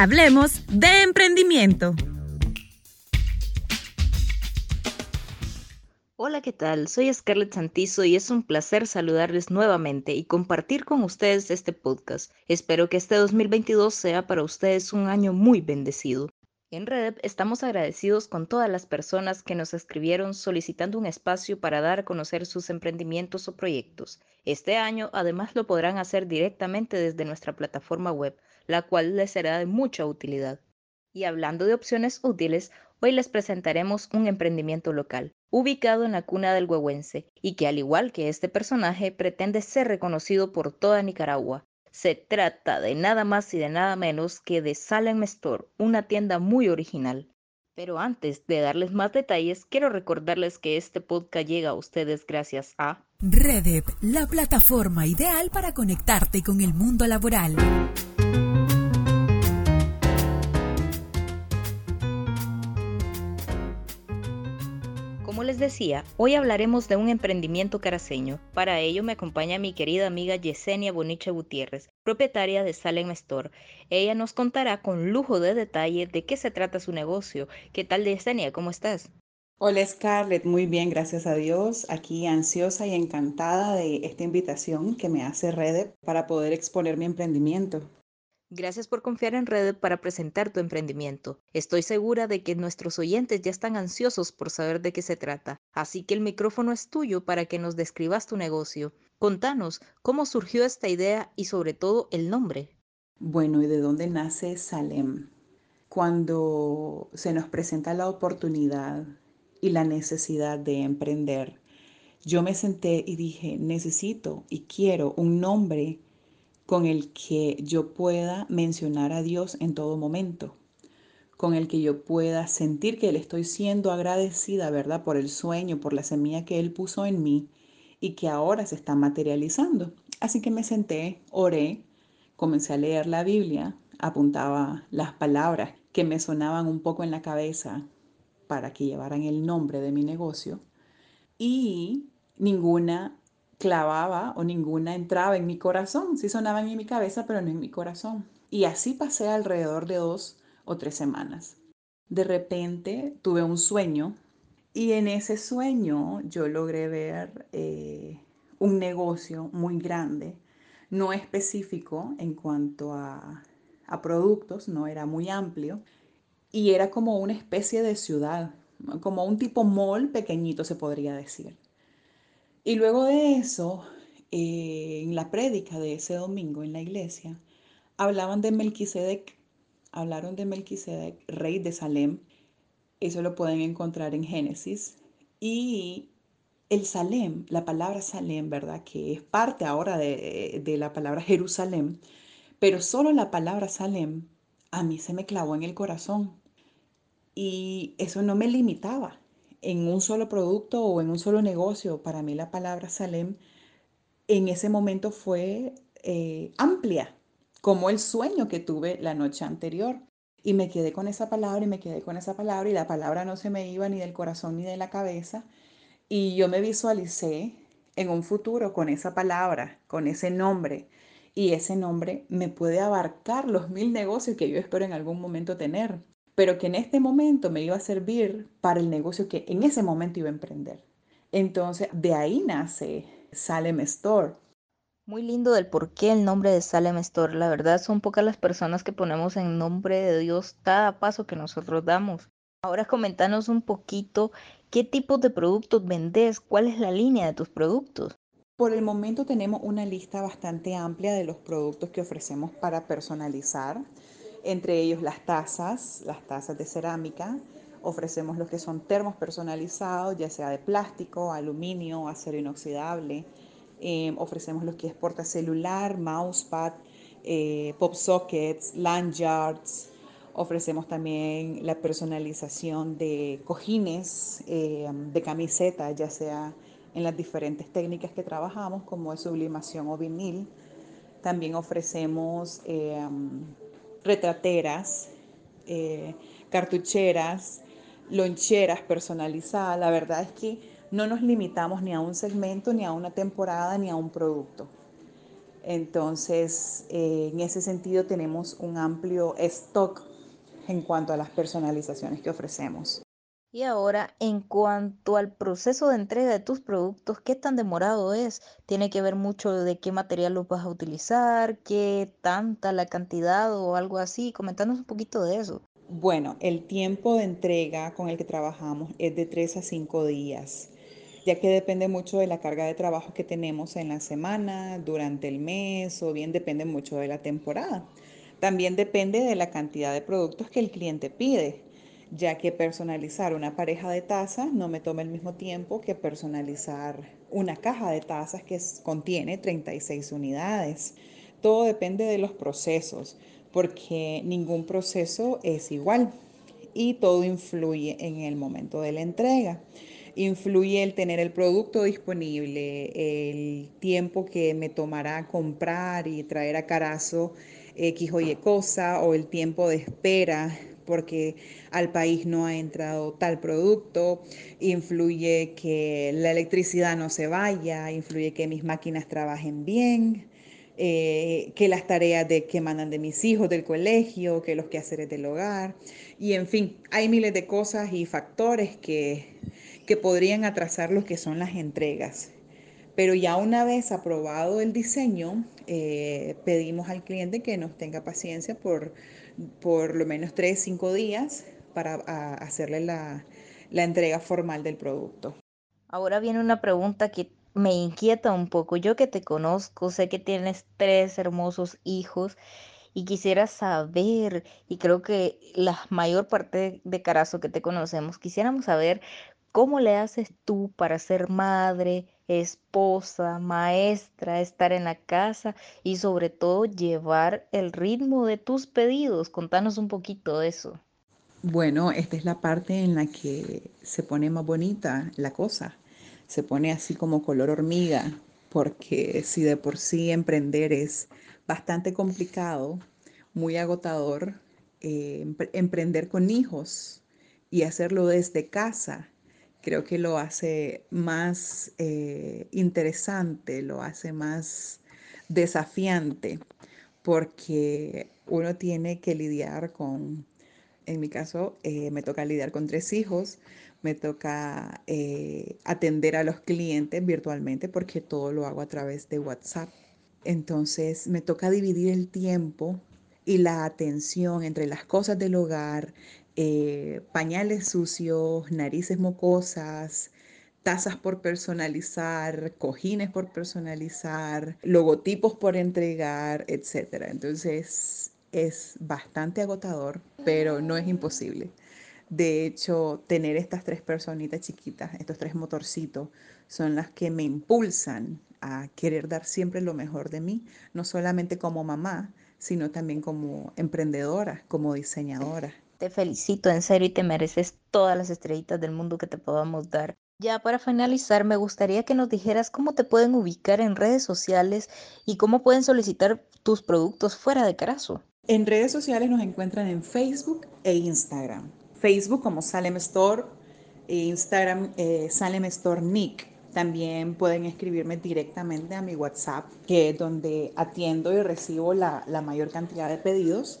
Hablemos de emprendimiento. Hola, ¿qué tal? Soy Scarlett Santizo y es un placer saludarles nuevamente y compartir con ustedes este podcast. Espero que este 2022 sea para ustedes un año muy bendecido. En Red estamos agradecidos con todas las personas que nos escribieron solicitando un espacio para dar a conocer sus emprendimientos o proyectos. Este año además lo podrán hacer directamente desde nuestra plataforma web, la cual les será de mucha utilidad. Y hablando de opciones útiles, hoy les presentaremos un emprendimiento local, ubicado en la cuna del huehuense, y que al igual que este personaje pretende ser reconocido por toda Nicaragua, se trata de nada más y de nada menos que de Salem Store, una tienda muy original. Pero antes de darles más detalles, quiero recordarles que este podcast llega a ustedes gracias a Redep, la plataforma ideal para conectarte con el mundo laboral. Les decía, hoy hablaremos de un emprendimiento caraseño. Para ello me acompaña mi querida amiga Yesenia Boniche Gutiérrez, propietaria de Salem Store. Ella nos contará con lujo de detalle de qué se trata su negocio. ¿Qué tal Yesenia? ¿Cómo estás? Hola Scarlett, muy bien, gracias a Dios. Aquí ansiosa y encantada de esta invitación que me hace Rede para poder exponer mi emprendimiento. Gracias por confiar en Red para presentar tu emprendimiento. Estoy segura de que nuestros oyentes ya están ansiosos por saber de qué se trata, así que el micrófono es tuyo para que nos describas tu negocio. Contanos cómo surgió esta idea y sobre todo el nombre. Bueno, ¿y de dónde nace Salem? Cuando se nos presenta la oportunidad y la necesidad de emprender, yo me senté y dije, necesito y quiero un nombre con el que yo pueda mencionar a Dios en todo momento, con el que yo pueda sentir que le estoy siendo agradecida, ¿verdad? Por el sueño, por la semilla que Él puso en mí y que ahora se está materializando. Así que me senté, oré, comencé a leer la Biblia, apuntaba las palabras que me sonaban un poco en la cabeza para que llevaran el nombre de mi negocio y ninguna clavaba o ninguna entraba en mi corazón. Sí sonaban en mi cabeza, pero no en mi corazón. Y así pasé alrededor de dos o tres semanas. De repente tuve un sueño y en ese sueño yo logré ver eh, un negocio muy grande, no específico en cuanto a, a productos, no era muy amplio y era como una especie de ciudad, como un tipo mall pequeñito se podría decir. Y luego de eso, eh, en la prédica de ese domingo en la iglesia, hablaban de Melquisedec, hablaron de Melquisedec, rey de Salem. Eso lo pueden encontrar en Génesis. Y el Salem, la palabra Salem, ¿verdad? Que es parte ahora de, de la palabra Jerusalén, pero solo la palabra Salem a mí se me clavó en el corazón. Y eso no me limitaba en un solo producto o en un solo negocio. Para mí la palabra Salem en ese momento fue eh, amplia, como el sueño que tuve la noche anterior. Y me quedé con esa palabra y me quedé con esa palabra y la palabra no se me iba ni del corazón ni de la cabeza. Y yo me visualicé en un futuro con esa palabra, con ese nombre. Y ese nombre me puede abarcar los mil negocios que yo espero en algún momento tener pero que en este momento me iba a servir para el negocio que en ese momento iba a emprender. Entonces, de ahí nace Salem Store. Muy lindo del por qué el nombre de Salem Store. La verdad son pocas las personas que ponemos en nombre de Dios cada paso que nosotros damos. Ahora comentanos un poquito qué tipo de productos vendes, cuál es la línea de tus productos. Por el momento tenemos una lista bastante amplia de los productos que ofrecemos para personalizar entre ellos las tazas, las tazas de cerámica. Ofrecemos los que son termos personalizados, ya sea de plástico, aluminio, acero inoxidable. Em, ofrecemos los que es portacelular, mousepad, eh, pop sockets, lanyards. Ofrecemos también la personalización de cojines, em, de camiseta, ya sea en las diferentes técnicas que trabajamos, como es sublimación o vinil. También ofrecemos em, retrateras, eh, cartucheras, loncheras personalizadas. La verdad es que no nos limitamos ni a un segmento, ni a una temporada, ni a un producto. Entonces, eh, en ese sentido tenemos un amplio stock en cuanto a las personalizaciones que ofrecemos. Y ahora, en cuanto al proceso de entrega de tus productos, ¿qué tan demorado es? Tiene que ver mucho de qué material los vas a utilizar, qué tanta la cantidad o algo así. Comentanos un poquito de eso. Bueno, el tiempo de entrega con el que trabajamos es de 3 a 5 días, ya que depende mucho de la carga de trabajo que tenemos en la semana, durante el mes o bien depende mucho de la temporada. También depende de la cantidad de productos que el cliente pide ya que personalizar una pareja de tazas no me toma el mismo tiempo que personalizar una caja de tazas que contiene 36 unidades. Todo depende de los procesos, porque ningún proceso es igual y todo influye en el momento de la entrega. Influye el tener el producto disponible, el tiempo que me tomará comprar y traer a Carazo X o Y cosa, o el tiempo de espera porque al país no ha entrado tal producto, influye que la electricidad no se vaya, influye que mis máquinas trabajen bien, eh, que las tareas de, que mandan de mis hijos del colegio, que los quehaceres del hogar, y en fin, hay miles de cosas y factores que, que podrían atrasar lo que son las entregas. Pero ya una vez aprobado el diseño, eh, pedimos al cliente que nos tenga paciencia por por lo menos 3, 5 días para hacerle la, la entrega formal del producto. Ahora viene una pregunta que me inquieta un poco. Yo que te conozco, sé que tienes tres hermosos hijos y quisiera saber, y creo que la mayor parte de Carazo que te conocemos, quisiéramos saber cómo le haces tú para ser madre, esposa, maestra, estar en la casa y sobre todo llevar el ritmo de tus pedidos. Contanos un poquito de eso. Bueno, esta es la parte en la que se pone más bonita la cosa. Se pone así como color hormiga, porque si de por sí emprender es bastante complicado, muy agotador, eh, emprender con hijos y hacerlo desde casa creo que lo hace más eh, interesante, lo hace más desafiante, porque uno tiene que lidiar con, en mi caso, eh, me toca lidiar con tres hijos, me toca eh, atender a los clientes virtualmente porque todo lo hago a través de WhatsApp. Entonces me toca dividir el tiempo y la atención entre las cosas del hogar, eh, pañales sucios, narices mocosas, tazas por personalizar, cojines por personalizar, logotipos por entregar, etc. Entonces es bastante agotador, pero no es imposible. De hecho, tener estas tres personitas chiquitas, estos tres motorcitos, son las que me impulsan a querer dar siempre lo mejor de mí, no solamente como mamá, sino también como emprendedora, como diseñadora. Te felicito en serio y te mereces todas las estrellitas del mundo que te podamos dar. Ya para finalizar, me gustaría que nos dijeras cómo te pueden ubicar en redes sociales y cómo pueden solicitar tus productos fuera de Carazo. En redes sociales nos encuentran en Facebook e Instagram. Facebook como Salem Store e Instagram eh, Salem Store Nick. También pueden escribirme directamente a mi WhatsApp, que es donde atiendo y recibo la, la mayor cantidad de pedidos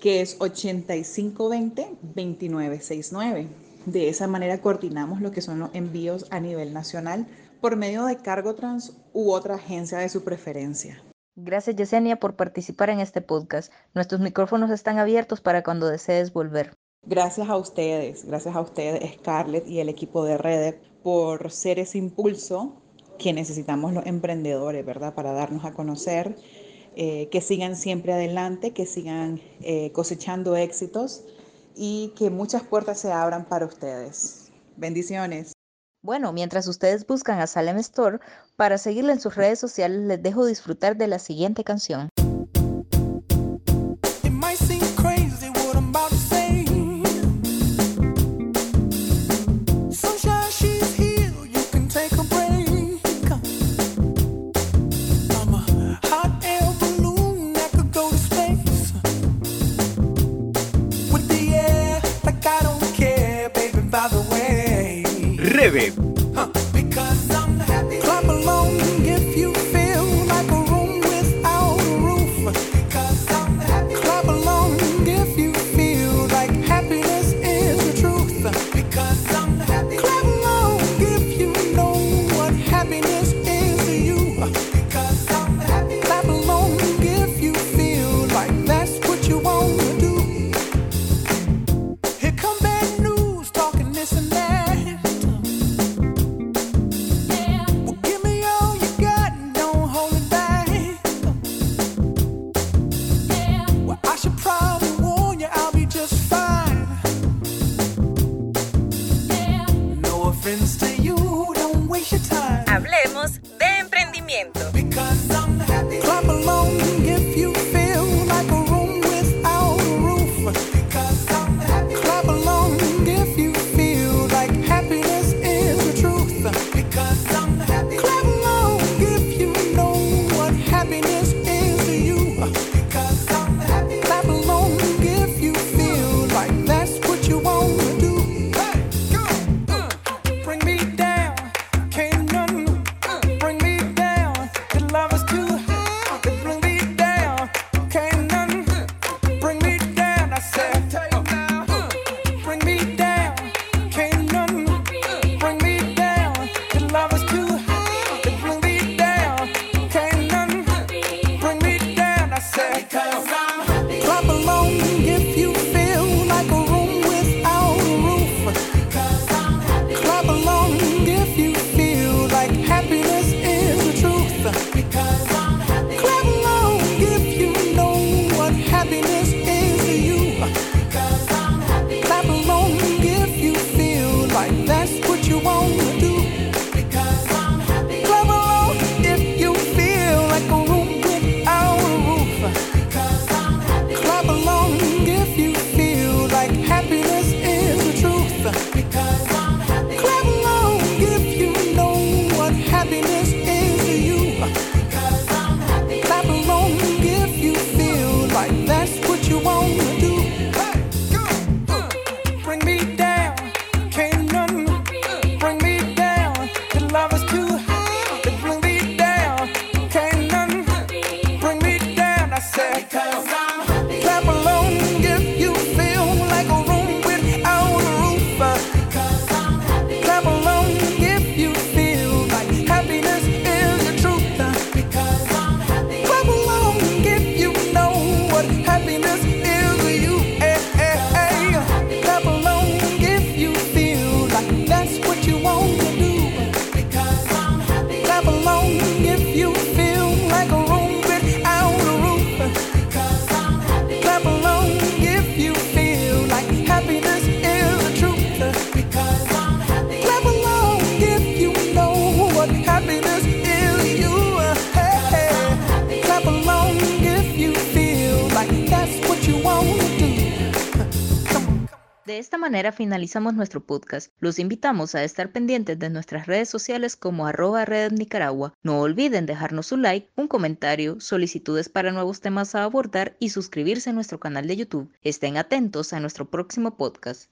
que es 8520-2969. De esa manera coordinamos lo que son los envíos a nivel nacional por medio de Cargo Trans u otra agencia de su preferencia. Gracias Yesenia por participar en este podcast. Nuestros micrófonos están abiertos para cuando desees volver. Gracias a ustedes, gracias a ustedes Scarlett y el equipo de Redep por ser ese impulso que necesitamos los emprendedores, ¿verdad? Para darnos a conocer eh, que sigan siempre adelante, que sigan eh, cosechando éxitos y que muchas puertas se abran para ustedes. Bendiciones. Bueno, mientras ustedes buscan a Salem Store, para seguirle en sus redes sociales les dejo disfrutar de la siguiente canción. De esta manera finalizamos nuestro podcast. Los invitamos a estar pendientes de nuestras redes sociales como arroba red Nicaragua. No olviden dejarnos un like, un comentario, solicitudes para nuevos temas a abordar y suscribirse a nuestro canal de YouTube. Estén atentos a nuestro próximo podcast.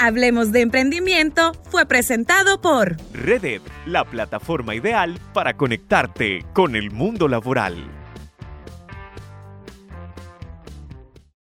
Hablemos de emprendimiento fue presentado por Redet, la plataforma ideal para conectarte con el mundo laboral.